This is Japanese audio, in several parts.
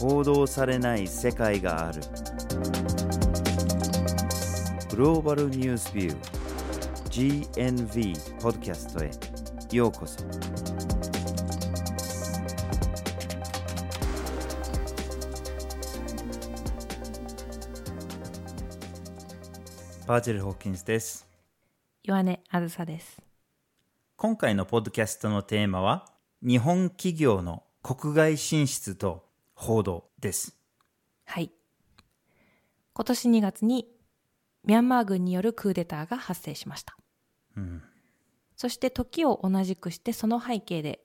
報道されない世界がある。グローバルニュースビュー GNV ポッドキャストへようこそ。バージル・ホーキンスです。岩根あずさです。今回のポッドキャストのテーマは日本企業の国外進出と報道ですはい。今年2月にミャンマー軍によるクーデターが発生しました。うんそして時を同じくしてその背景で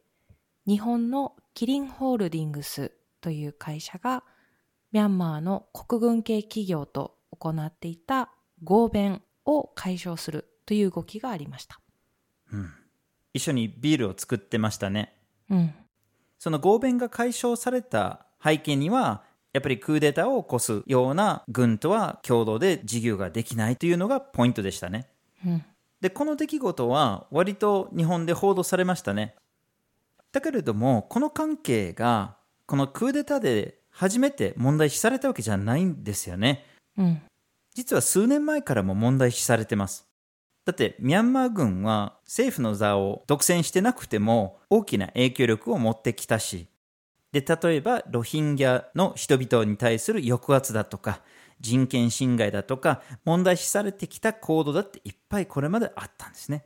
日本のキリンホールディングスという会社がミャンマーの国軍系企業と行っていた合弁を解消するという動きがありました。一緒にビールを作ってましたねうん。その合弁が解消された背景にはやっぱりクーデターを起こすような軍とは共同で事業ができないというのがポイントでしたねうん。でこの出来事は割と日本で報道されましたねだけれどもこの関係がこのクーデターで初めて問題視されたわけじゃないんですよねうん。実は数年前からも問題視されてますだってミャンマー軍は政府の座を独占してなくても大きな影響力を持ってきたしで例えばロヒンギャの人々に対する抑圧だとか人権侵害だとか問題視されてきた行動だっていっぱいこれまであったんですね。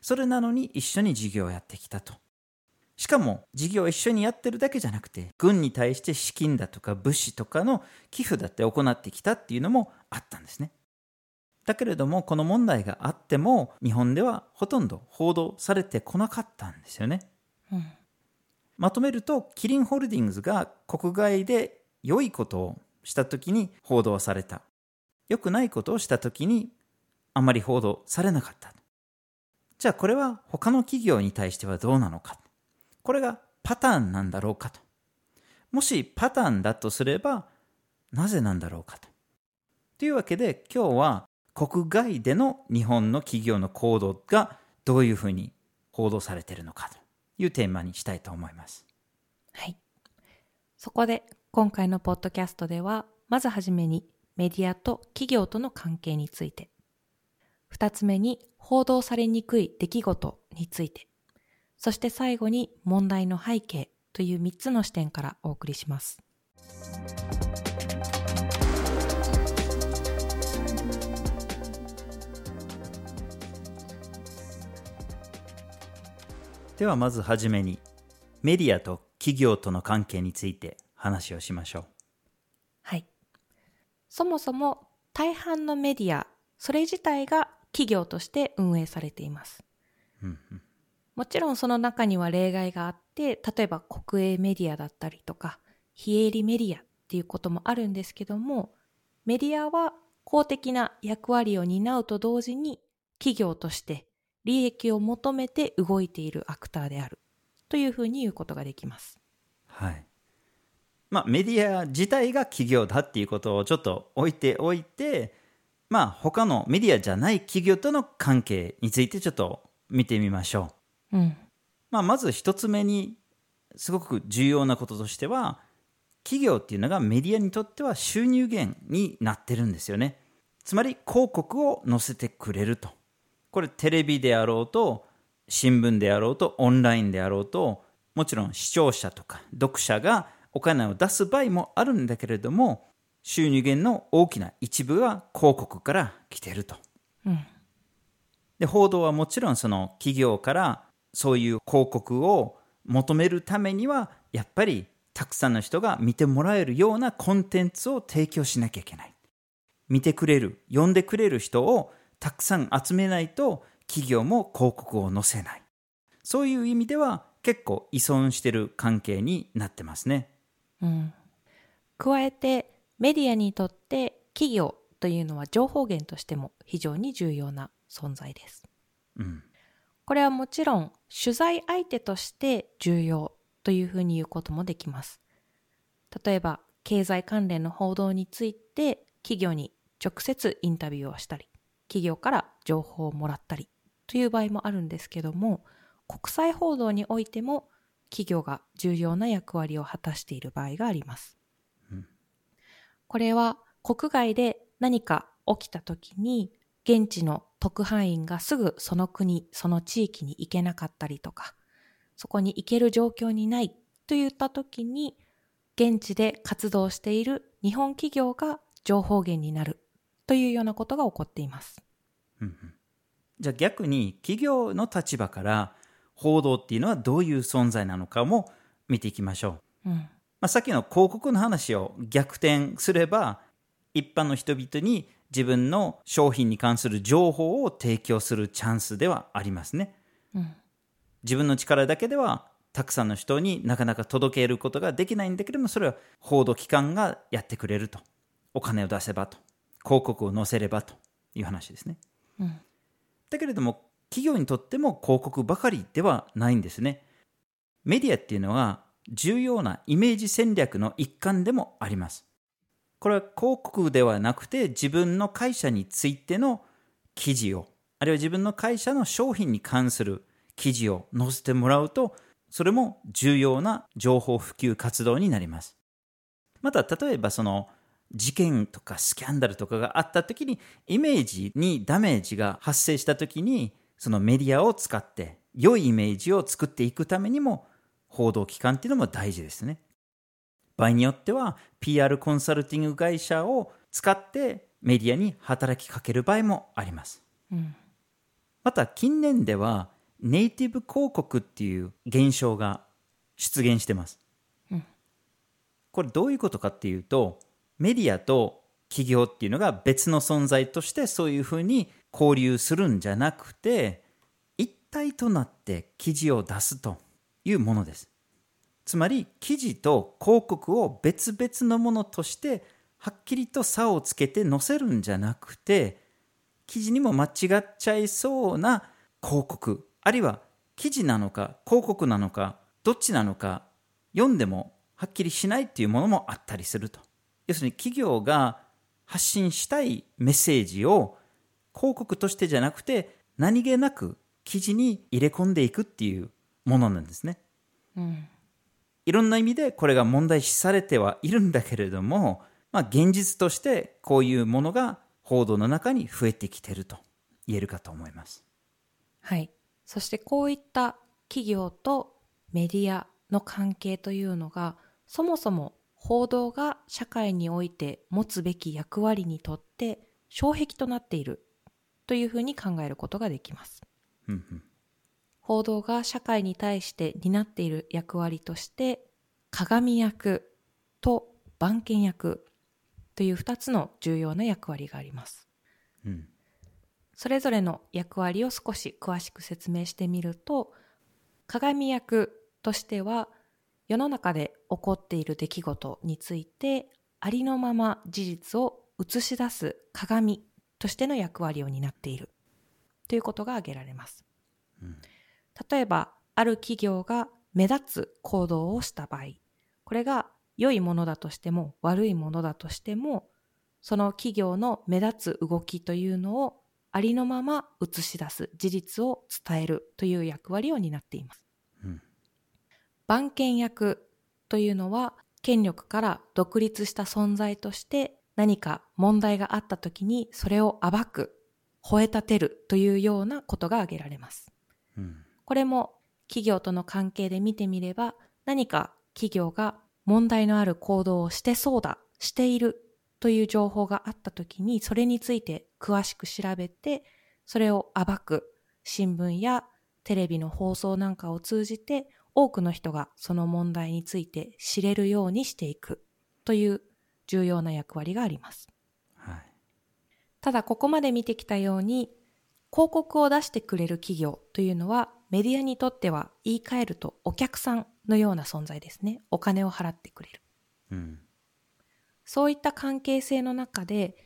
それなのに一緒に事業をやってきたと。しかも事業を一緒にやってるだけじゃなくて軍に対して資金だとか物資とかの寄付だって行ってきたっていうのもあったんですね。だけれどもこの問題があっても日本ではほとんど報道されてこなかったんですよね。うん。まとめるとキリンホールディングスが国外で良いことをした時に報道された。良くないことをした時にあまり報道されなかった。じゃあこれは他の企業に対してはどうなのか。これがパターンなんだろうかと。もしパターンだとすればなぜなんだろうかと。というわけで今日は国外での日本の企業の行動がどういうふうに報道されているのかと。いうテーマにしたいと思います。はい。そこで今回のポッドキャストでは、まずはじめにメディアと企業との関係について、二つ目に報道されにくい出来事について、そして最後に問題の背景という三つの視点からお送りします。ではまずはじめにメディアと企業との関係について話をしましょう。はい。そもそも大半のメディア、それ自体が企業として運営されています。うんうんもちろんその中には例外があって、例えば国営メディアだったりとか、非営利メディアっていうこともあるんですけども、メディアは公的な役割を担うと同時に、企業として利益を求めて動いているアクターであるというふうに言うことができます。はい。まあメディア自体が企業だっていうことをちょっと置いておいて、まあ他のメディアじゃない企業との関係についてちょっと見てみましょう。うん。まあ、まず一つ目にすごく重要なこととしては企業っていうのがメディアにとっては収入源になってるんですよねつまり広告を載せてくれるとこれテレビであろうと新聞であろうとオンラインであろうともちろん視聴者とか読者がお金を出す場合もあるんだけれども収入源の大きな一部は広告から来てるとうん。で報道はもちろんその企業からそういう広告を求めるためにはやっぱりたくさんの人が見てもらえるようなコンテンツを提供しなきゃいけない見てくれる読んでくれる人をたくさん集めないと企業も広告を載せないそういう意味では結構依存してる関係になってますねうん、加えてメディアにとって企業というのは情報源としても非常に重要な存在です。うんこれはもちろん取材相手として重要というふうに言うこともできます。例えば経済関連の報道について企業に直接インタビューをしたり、企業から情報をもらったりという場合もあるんですけども、国際報道においても企業が重要な役割を果たしている場合があります。これは国外で何か起きた時に現地の特派員がすぐその国、その地域に行けなかったりとか、そこに行ける状況にないといった時に、現地で活動している日本企業が情報源になるというようなことが起こっています。うんうんじゃあ逆に企業の立場から報道っていうのはどういう存在なのかも見ていきましょう。うん。まあ、さっきの広告の話を逆転すれば一般の人々に自分の商品に関する情報を提供するチャンスではありますね。うん。自分の力だけではたくさんの人になかなか届けることができないんだけどもそれは報道機関がやってくれるとお金を出せばと広告を載せればという話ですね。うん。だけれども企業にとっても広告ばかりではないんですね。メディアっていうのは重要なイメージ戦略の一環でもあります。これは広告ではなくて自分の会社についての記事をあるいは自分の会社の商品に関する記事を載せてもらうとそれも重要な情報普及活動になります。また例えばその事件とかスキャンダルとかがあった時にイメージにダメージが発生した時にそのメディアを使って良いイメージを作っていくためにも報道機関っていうのも大事ですね場合によっては PR コンサルティング会社を使ってメディアに働きかける場合もありますうん。また近年ではネイティブ広告っていう現象が出現してます。うんこれどういうことかっていうとメディアと企業っていうのが別の存在としてそういうふうに交流するんじゃなくて一体となって記事を出すというものです。つまり記事と広告を別々のものとしてはっきりと差をつけて載せるんじゃなくて記事にも間違っちゃいそうな広告あるいは記事なのか広告なのかどっちなのか読んでもはっきりしないっていうものもあったりすると要するに企業が発信したいメッセージを広告としてじゃなくて何気なく記事に入れ込んでいくっていうものなんですねうん。いろんな意味でこれが問題視されてはいるんだけれども、まあ、現実としてこういうものが報道の中に増えてきてると言えるかと思います。はい。そしてこういった企業とメディアの関係というのが、そもそも報道が社会において持つべき役割にとって障壁となっているというふうに考えることができます。報道が社会に対して担っている役割として、鏡役と番犬役という2つの重要な役割があります。うんそれぞれの役割を少し詳しく説明してみると、鏡役としては、世の中で起こっている出来事について、ありのまま事実を映し出す鏡としての役割を担っているということが挙げられます。うん例えば、ある企業が目立つ行動をした場合、これが良いものだとしても悪いものだとしても、その企業の目立つ動きというのをありのまま映し出す事実を伝えるという役割を担っています。うん番犬役というのは権力から独立した存在として何か問題があった時にそれを暴く、吠え立てるというようなことが挙げられます。うんこれも企業との関係で見てみれば何か企業が問題のある行動をしてそうだ、しているという情報があった時にそれについて詳しく調べてそれを暴く新聞やテレビの放送なんかを通じて多くの人がその問題について知れるようにしていくという重要な役割があります。はいただここまで見てきたように広告を出してくれる企業というのはメディアにとっては言い換えるとお客さんのような存在ですね。お金を払ってくれる。うんそういった関係性の中で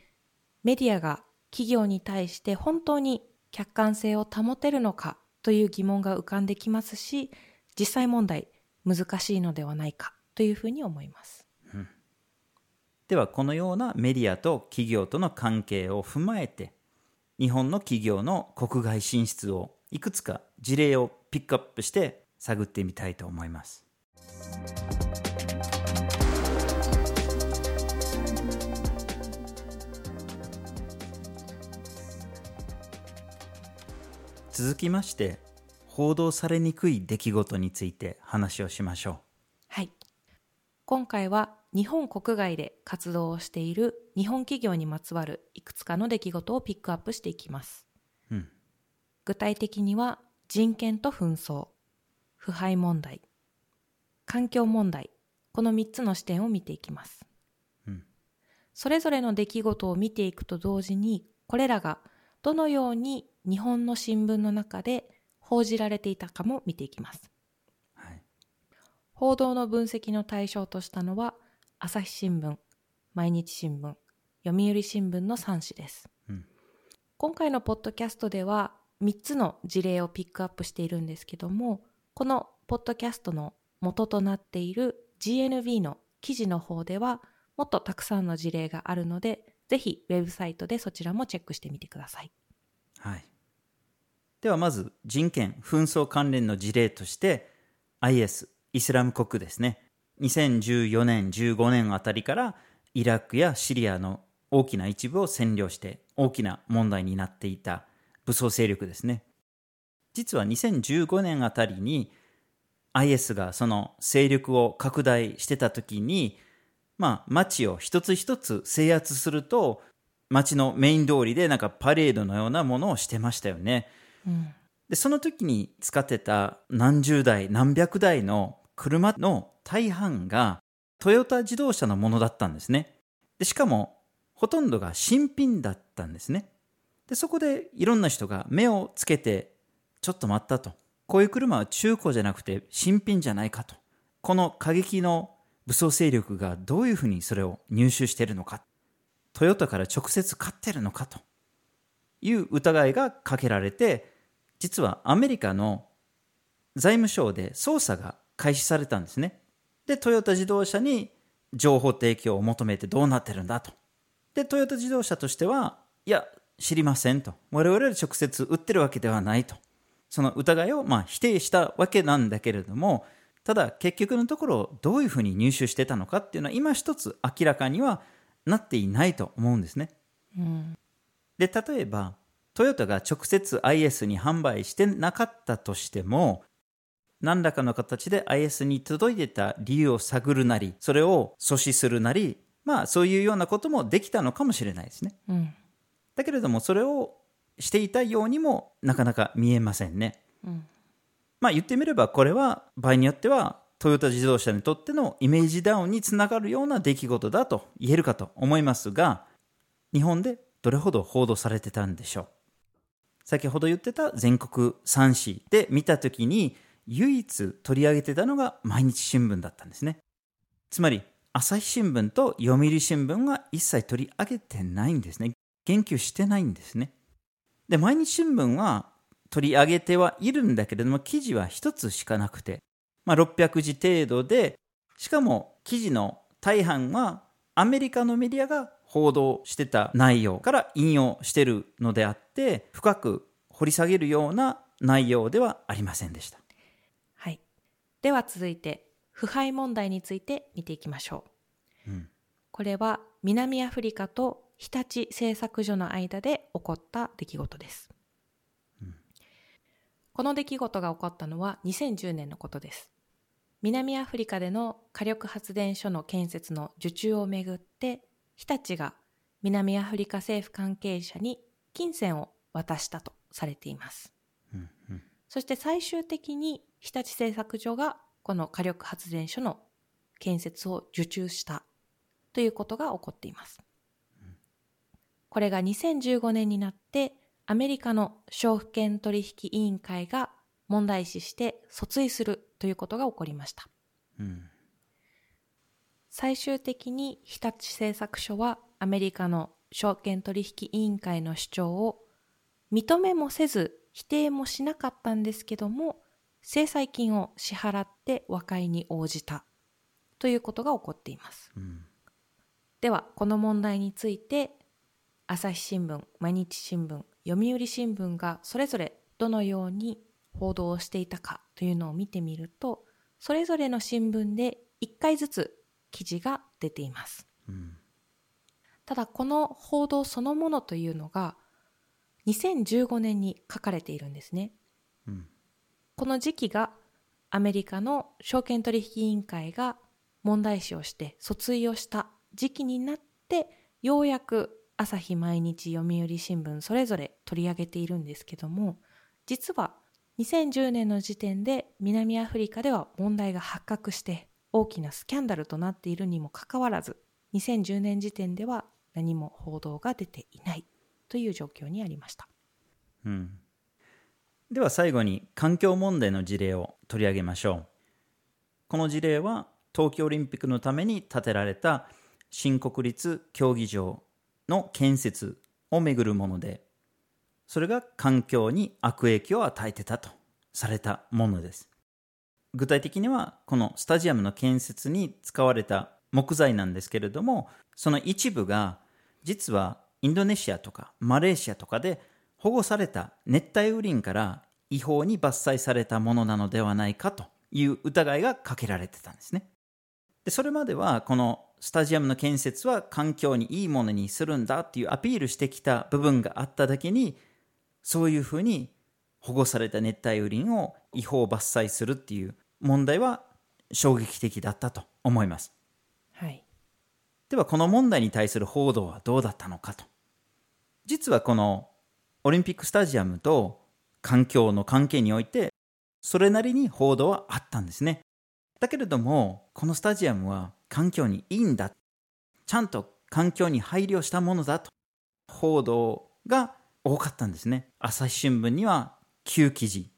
メディアが企業に対して本当に客観性を保てるのかという疑問が浮かんできますし、実際問題難しいのではないかというふうに思います、うん、ではこのようなメディアと企業との関係を踏まえて日本の企業の国外進出をいくつか事例をピックアップして探ってみたいと思います。続きまして報道されにくい出来事について話をしましょはい。今回は日本国外で活動をしている日本企業にまつわるいくつかの出来事をピックアップしていきます。う。うん。具体的には人権と紛争、腐敗問題、環境問題、この3つの視点を見ていきます。うんそれぞれの出来事を見ていくと同時に、これらがどのように日本の新聞の中で報じられていたかも見ていきます。はい。報道の分析の対象としたのは、朝日新聞、毎日新聞、読売新聞の3紙です。うん今回のポッドキャストでは3つの事例をピックアップしているんですけども、このポッドキャストの元となっている GNB の記事の方では、もっとたくさんの事例があるので、ぜひウェブサイトでそちらもチェックしてみてください。はい。ではまず人権、紛争関連の事例として IS、イスラム国ですね。2014年、15年あたりからイラクやシリアの大きな一部を占領して大きな問題になっていた武装勢力ですね。実は2015年あたりに IS がその勢力を拡大してた時にまあ街を一つ一つ制圧すると街のメイン通りでなんかパレードのようなものをしてましたよね。で、その時に使ってた何十台、何百台の車の大半がトヨタ自動車のものだったんですね。で、しかもほとんどが新品だったんですね。で、そこでいろんな人が目をつけて、ちょっと待ったと。こういう車は中古じゃなくて新品じゃないかと。この過激の武装勢力がどういうふうにそれを入手しているのか。トヨタから直接買ってるのかという疑いがかけられて、実はアメリカの財務省で捜査が開始されたんですね。で、トヨタ自動車に情報提供を求めてどうなってるんだと。で、トヨタ自動車としては、いや、知りませんと。我々は直接売ってるわけではないと。その疑いをまあ否定したわけなんだけれども、ただ結局のところどういうふうに入手してたのかっていうのは今一つ明らかにはなっていないと思うんですね。うん。で、例えば、トヨタが直接 IS に販売してなかったとしても、何らかの形で IS に届いてた理由を探るなり、それを阻止するなり、まあそういうようなこともできたのかもしれないですね。うん。だけれども、それをしていたようにもなかなか見えませんね。うん。まあ言ってみれば、これは場合によっては、トヨタ自動車にとってのイメージダウンにつながるような出来事だと言えるかと思いますが、日本でどれほど報道されてたんでしょう。先ほど言ってた全国3紙で見たときに、唯一取り上げてたのが毎日新聞だったんですね。つまり、朝日新聞と読売新聞は一切取り上げてないんですね。言及してないんですね。で、毎日新聞は取り上げてはいるんだけれども、記事は一つしかなくて、まあ、600字程度で、しかも記事の大半はアメリカのメディアが報道してた内容から引用してるのであって、深く掘り下げるような内容ではありませんでした。はい。では続いて、腐敗問題について見ていきましょう。うんこれは南アフリカと日立製作所の間で起こった出来事です。この出来事が起こったのは2010年のことです。南アフリカでの火力発電所の建設の受注をめぐって、日立が南アフリカ政府関係者に金銭を渡したとされています。うんうんそして最終的に日立製作所がこの火力発電所の建設を受注したということが起こっています。これが2015年になってアメリカの証券取引委員会が問題視して訴追するということが起こりました。うん最終的に日立製作所はアメリカの証券取引委員会の主張を認めもせず否定もしなかったんですけども制裁金を支払って和解に応じたということが起こっています。うんではこの問題について朝日新聞毎日新聞読売新聞がそれぞれどのように報道をしていたかというのを見てみるとそれぞれの新聞で1回ずつ記事が出ています。うん。ただこの報道そのものというのが2015年に書かれているんですね。うん。この時期がアメリカの証券取引委員会が問題視をして訴追をした時期になってようやく朝日毎日読売新聞それぞれ取り上げているんですけども実は2010年の時点で南アフリカでは問題が発覚して大きなスキャンダルとなっているにもかかわらず2010年時点では何も報道が出ていないという状況にありました。うん、では最後に環境問題の事例を取り上げましょう。この事例は東京オリンピックのために建てられた新国立競技場の建設をめぐるものでそれが環境に悪影響を与えてたとされたものです。具体的にはこのスタジアムの建設に使われた木材なんですけれどもその一部が実はインドネシアとかマレーシアとかで保護された熱帯雨林から違法に伐採されたものなのではないかという疑いがかけられてたんですね。でそれまではこのスタジアムの建設は環境にいいものにするんだっていうアピールしてきた部分があっただけにそういうふうに保護された熱帯雨林を違法伐採するっていう問題は衝撃的だったと思います。はい。ではこの問題に対する報道はどうだったのかと。実はこのオリンピックスタジアムと環境の関係においてそれなりに報道はあったんですね。だけれどもこのスタジアムは環境にいいんだ。ちゃんと環境に配慮したものだと報道が多かったんですね。朝日新聞には9記事、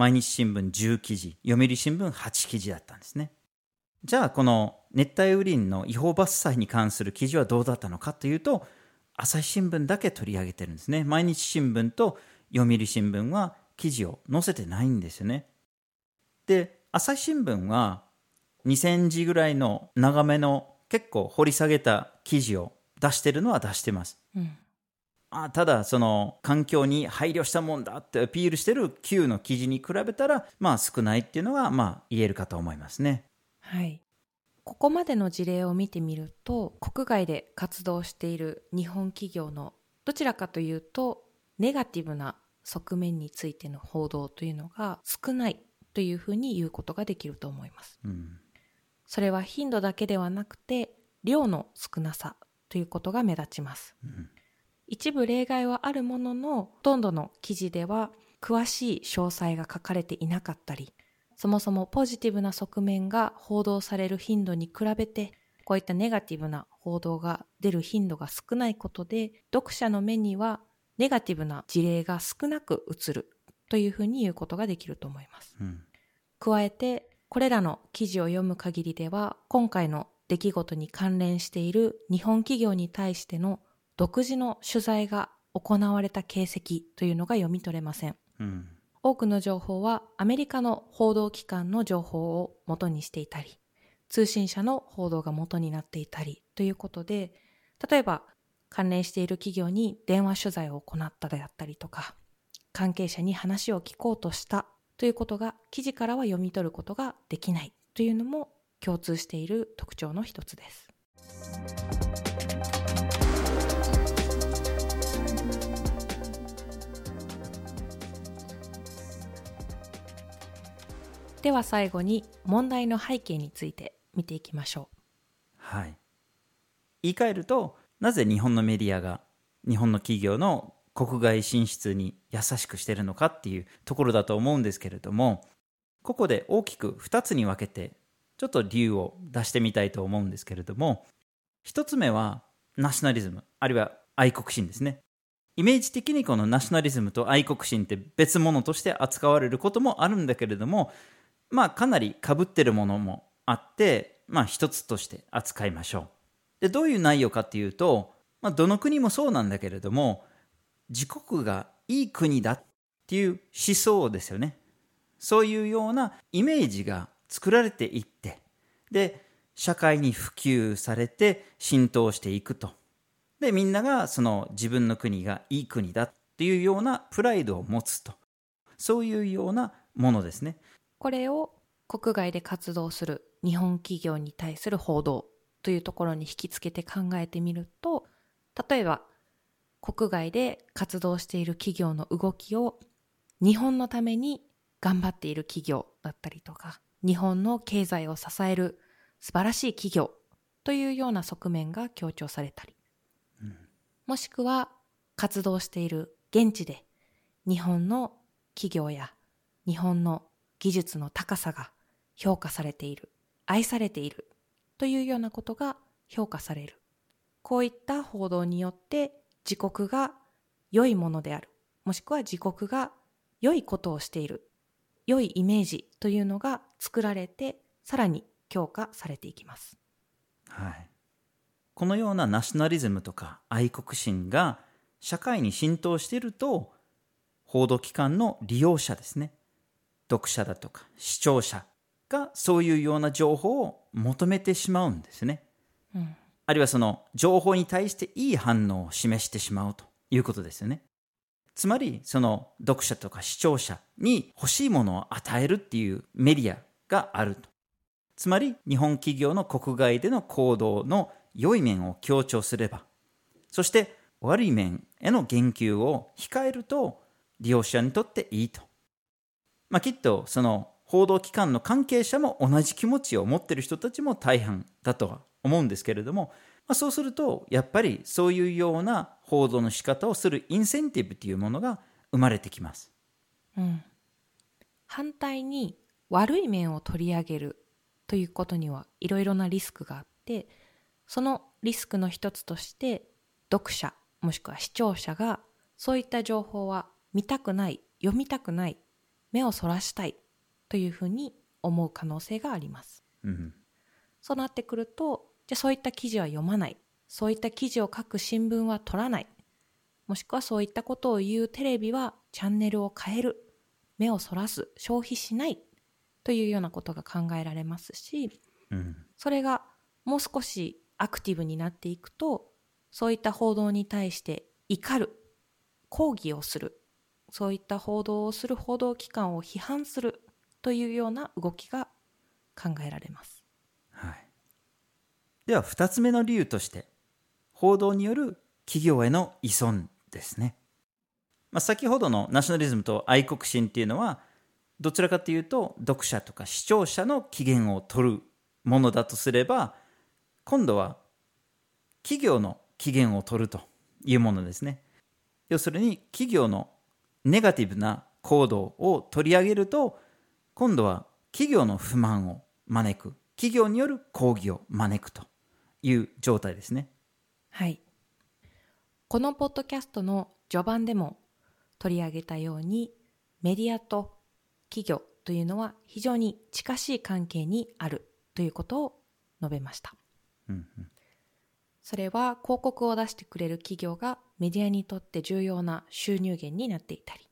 毎日新聞10記事、読売新聞8記事だったんですね。じゃあこの熱帯雨林の違法伐採に関する記事はどうだったのかというと朝日新聞だけ取り上げてるんですね毎日新聞と読売新聞は記事を載せてないんですよねで朝日新聞は2000字ぐらいの長めの結構掘り下げた記事を出してるのは出してますうん。あただその環境に配慮したもんだってアピールしてる旧の記事に比べたらまあ少ないっていうのがまあ言えるかと思いますねはい。ここまでの事例を見てみると、国外で活動している日本企業のどちらかというと、ネガティブな側面についての報道というのが少ないというふうに言うことができると思います。うんそれは頻度だけではなくて、量の少なさということが目立ちます。うん一部例外はあるものの、ほとんどの記事では詳しい詳細が書かれていなかったり、そもそもポジティブな側面が報道される頻度に比べて、こういったネガティブな報道が出る頻度が少ないことで、読者の目にはネガティブな事例が少なく映るというふうに言うことができると思います。うん加えて、これらの記事を読む限りでは、今回の出来事に関連している日本企業に対しての独自の取材が行われた形跡というのが読み取れません。うん多くの情報はアメリカの報道機関の情報を元にしていたり、通信社の報道が元になっていたりということで、例えば関連している企業に電話取材を行ったであったりとか、関係者に話を聞こうとしたということが記事からは読み取ることができないというのも共通している特徴の一つです。では最後に問題の背景について見ていきましょはい。言い換えると、なぜ日本のメディアが日本の企業の国外進出に優しくしてるのかっていうところだと思うんですけれども、ここで大きく2つに分けて、ちょっと理由を出してみたいと思うんですけれども、1つ目はナショナリズム、あるいは愛国心ですね。イメージ的にこのナショナリズムと愛国心って別物として扱われることもあるんだけれども、まあかなり被ってるものもあって、まあ一つとして扱いましょう。で、どういう内容かっていうと、まあどの国もそうなんだけれども、自国がいい国だっていう思想ですよね。そういうようなイメージが作られていって、で、社会に普及されて浸透していくと。で、みんながその自分の国がいい国だっていうようなプライドを持つと。そういうようなものですね。う。これを国外で活動する日本企業に対する報道というところに引き付けて考えてみると、例えば国外で活動している企業の動きを日本のために頑張っている企業だったりとか、日本の経済を支える素晴らしい企業というような側面が強調されたり、うん、もしくは活動している現地で日本の企業や日本の技術の高さが評価されている、愛されているというようなことが評価される。こういった報道によって自国が良いものである、もしくは自国が良いことをしている、良いイメージというのが作られて、さらに強化されていきます。はい。このようなナショナリズムとか愛国心が社会に浸透していると、報道機関の利用者ですね。読者だとか視聴者がそういうような情報を求めてしまうんですね。うん、あるいはその情報に対していい反応を示してしまうということですよね。つまりその読者とか視聴者に欲しいものを与えるっていうメディアがあると。つまり日本企業の国外での行動の良い面を強調すれば、そして悪い面への言及を控えると利用者にとっていいと。まあ、きっとその報道機関の関係者も同じ気持ちを持っている人たちも大半だとは思うんですけれども、まあ、そうするとやっぱりそういうような報道の仕方をするインセンティブというものが生まれてきます。うん、反対に悪い面を取り上げるということにはいろいろなリスクがあってそのリスクの一つとして読者もしくは視聴者がそういった情報は見たくない読みたくない目をそらしたいというふうに思う可能性があります。うん、そうなってくると、じゃあそういった記事は読まない。そういった記事を書く新聞は取らない。もしくはそういったことを言うテレビはチャンネルを変える。目をそらす。消費しない。というようなことが考えられますし、うん、それがもう少しアクティブになっていくと、そういった報道に対して怒る。抗議をする。そういった報道をする報道機関を批判するというような動きが考えられます。はい、では2つ目の理由として報道による企業への依存ですね。まあ、先ほどのナショナリズムと愛国心っていうのはどちらかというと読者とか視聴者の機嫌を取るものだとすれば今度は企業の機嫌を取るというものですね。要するに企業のネガティブな行動を取り上げると今度は企業の不満を招く。企業による抗議を招くという状態ですね。はい。このポッドキャストの序盤でも取り上げたようにメディアと企業というのは非常に近しい関係にあるということを述べました、うんうん、それは広告を出してくれる企業がメディアにとって重要な収入源になっていたり、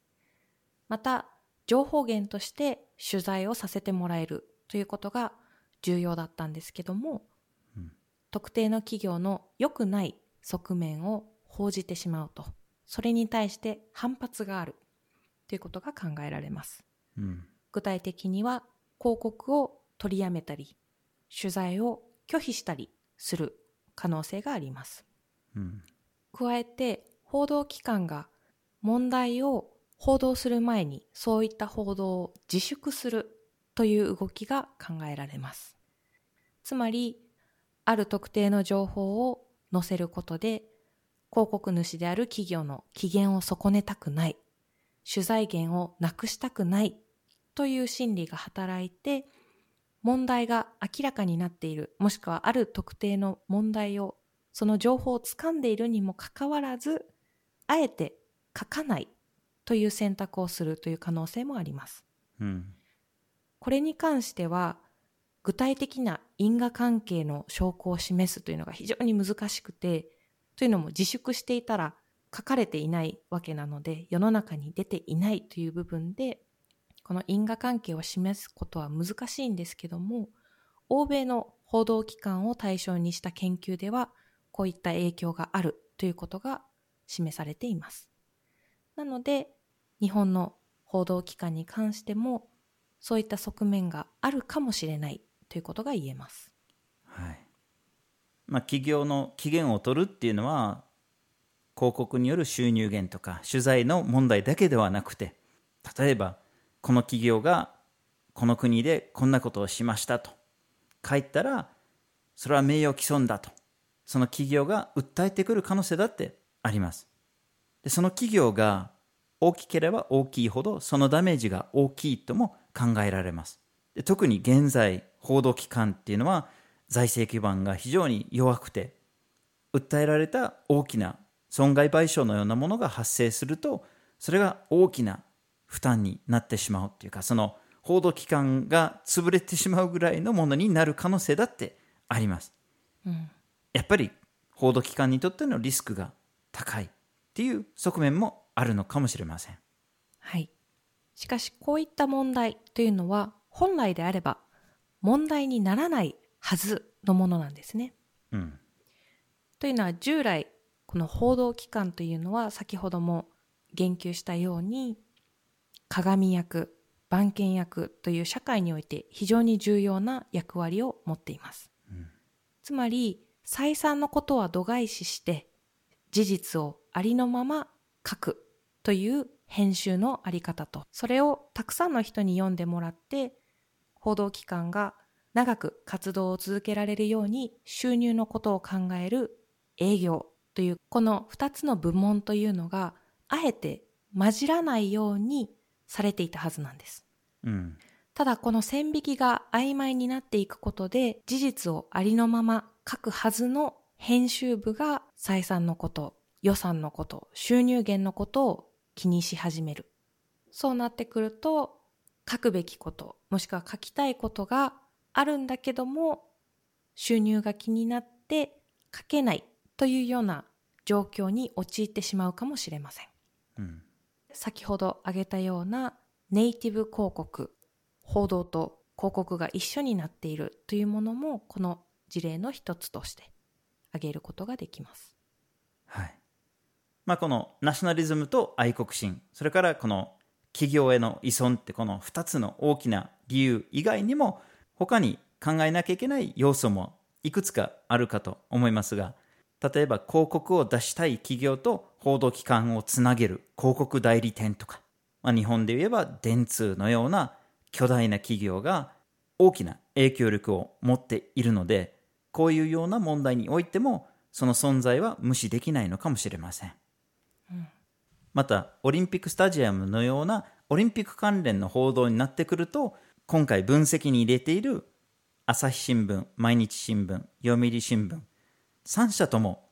また情報源として取材をさせてもらえるということが重要だったんですけども、うん、特定の企業の良くない側面を報じてしまうと、それに対して反発があるということが考えられます。うん、具体的には広告を取りやめたり、取材を拒否したりする可能性があります。うん加えて報道機関が問題を報道する前にそういった報道を自粛するという動きが考えられます。つまり、ある特定の情報を載せることで、広告主である企業の機嫌を損ねたくない、取材源をなくしたくないという心理が働いて、問題が明らかになっている、もしくはある特定の問題をその情報をつかんでいるにもかかわらず、あえて書かないという選択をするという可能性もあります。うん、これに関しては、具体的な因果関係の証拠を示すというのが非常に難しくて、というのも自粛していたら書かれていないわけなので、世の中に出ていないという部分で、この因果関係を示すことは難しいんですけども、欧米の報道機関を対象にした研究では、こういった影響があるということが示されています。なので、日本の報道機関に関しても、そういった側面があるかもしれないということが言えます。はい。まあ、企業の期限を取るっていうのは、広告による収入源とか取材の問題だけではなくて例えばこの企業がこの国でこんなことをしましたと書いたらそれは名誉毀損だとその企業が訴えてくる可能性だってあります。でその企業が大きければ大きいほどそのダメージが大きいとも考えられます。で特に現在報道機関っていうのは財政基盤が非常に弱くて訴えられた大きな損害賠償のようなものが発生するとそれが大きな負担になってしまうっていうかその報道機関が潰れてしまうぐらいのものになる可能性だってあります、うん、やっぱり報道機関にとってのリスクが高いっていう側面もあるのかもしれません。はい。しかしこういった問題というのは本来であれば問題にならないはずのものなんですね、うん、というのは従来この報道機関というのは先ほども言及したように鏡役番犬役という社会において非常に重要な役割を持っています、うん、つまり再三のことは度外視して事実をありのまま書くという編集のあり方とそれをたくさんの人に読んでもらって報道機関が長く活動を続けられるように収入のことを考える営業というこの2つの部門というのがあえて混じらないようにされていたはずなんです。うん、ただこの線引きが曖昧になっていくことで事実をありのまま書くはずの編集部が採算のこと、予算のこと、収入源のことを気にし始める。そうなってくると書くべきこと、もしくは書きたいことがあるんだけども収入が気になって書けないというような状況に陥ってしまうかもしれません、うん、先ほど挙げたようなネイティブ広告報道と広告が一緒になっているというものもこの事例の一つとして挙げることができます。はいまあ、このナショナリズムと愛国心それからこの企業への依存ってこの2つの大きな理由以外にも他に考えなきゃいけない要素もいくつかあるかと思いますが例えば広告を出したい企業と報道機関をつなげる広告代理店とか、まあ、日本で言えば電通のような巨大な企業が大きな影響力を持っているのでこういうような問題においてもその存在は無視できないのかもしれません、うん、またオリンピックスタジアムのようなオリンピック関連の報道になってくると今回分析に入れている朝日新聞毎日新聞読売新聞3社とも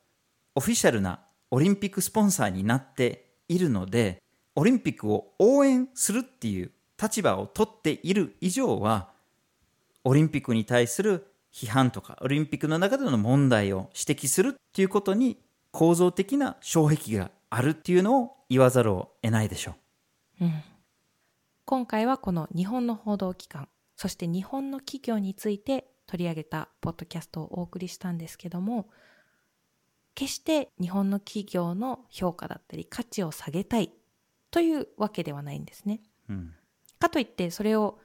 オフィシャルなオリンピックスポンサーになっているので、オリンピックを応援するっていう立場を取っている以上は、オリンピックに対する批判とか、オリンピックの中での問題を指摘するっていうことに構造的な障壁があるっていうのを言わざるを得ないでしょう。うん、今回はこの日本の報道機関、そして日本の企業について取り上げたポッドキャストをお送りしたんですけども、決して日本の企業の評価だったり価値を下げたいというわけではないんですね。うん、かといってそれを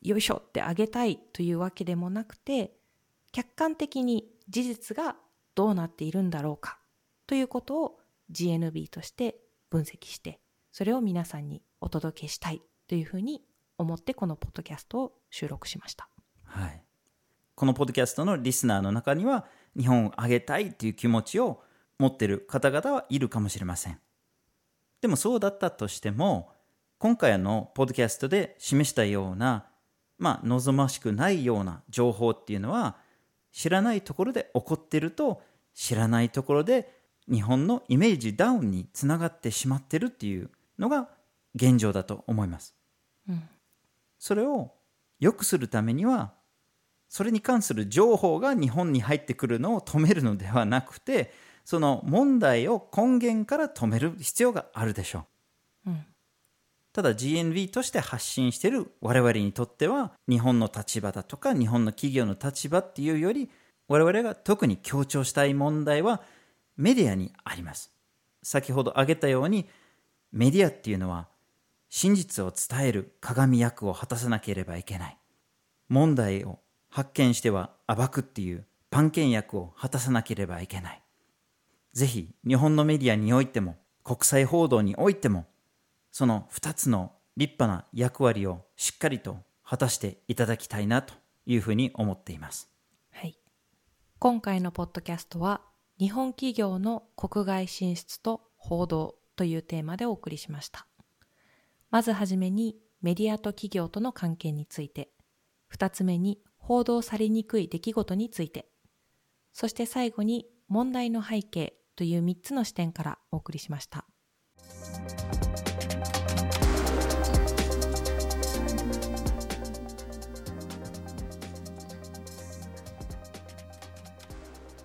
よいしょってあげたいというわけでもなくて客観的に事実がどうなっているんだろうかということを GNB として分析してそれを皆さんにお届けしたいというふうに思ってこのポッドキャストを収録しました。はい。このポッドキャストのリスナーの中には日本を上げたいという気持ちを持っている方々はいるかもしれません。でもそうだったとしても、今回のポッドキャストで示したような、まあ、望ましくないような情報っていうのは、知らないところで起こっていると、知らないところで日本のイメージダウンにつながってしまってるっていうのが現状だと思います。うん、それを良くするためにはそれに関する情報が日本に入ってくるのを止めるのではなくてその問題を根源から止める必要があるでしょう、うん、ただ GNV として発信している我々にとっては日本の立場だとか日本の企業の立場っていうより我々が特に強調したい問題はメディアにあります先ほど挙げたようにメディアっていうのは真実を伝える鏡役を果たさなければいけない問題を発見しては暴くっていう番犬役を果たさなければいけない。ぜひ日本のメディアにおいても国際報道においてもその2つの立派な役割をしっかりと果たしていただきたいなというふうに思っています。はい。今回のポッドキャストは、日本企業の国外進出と報道というテーマでお送りしました。まずはじめにメディアと企業との関係について、二つ目に報道されにくい出来事について、そして最後に問題の背景という三つの視点からお送りしました。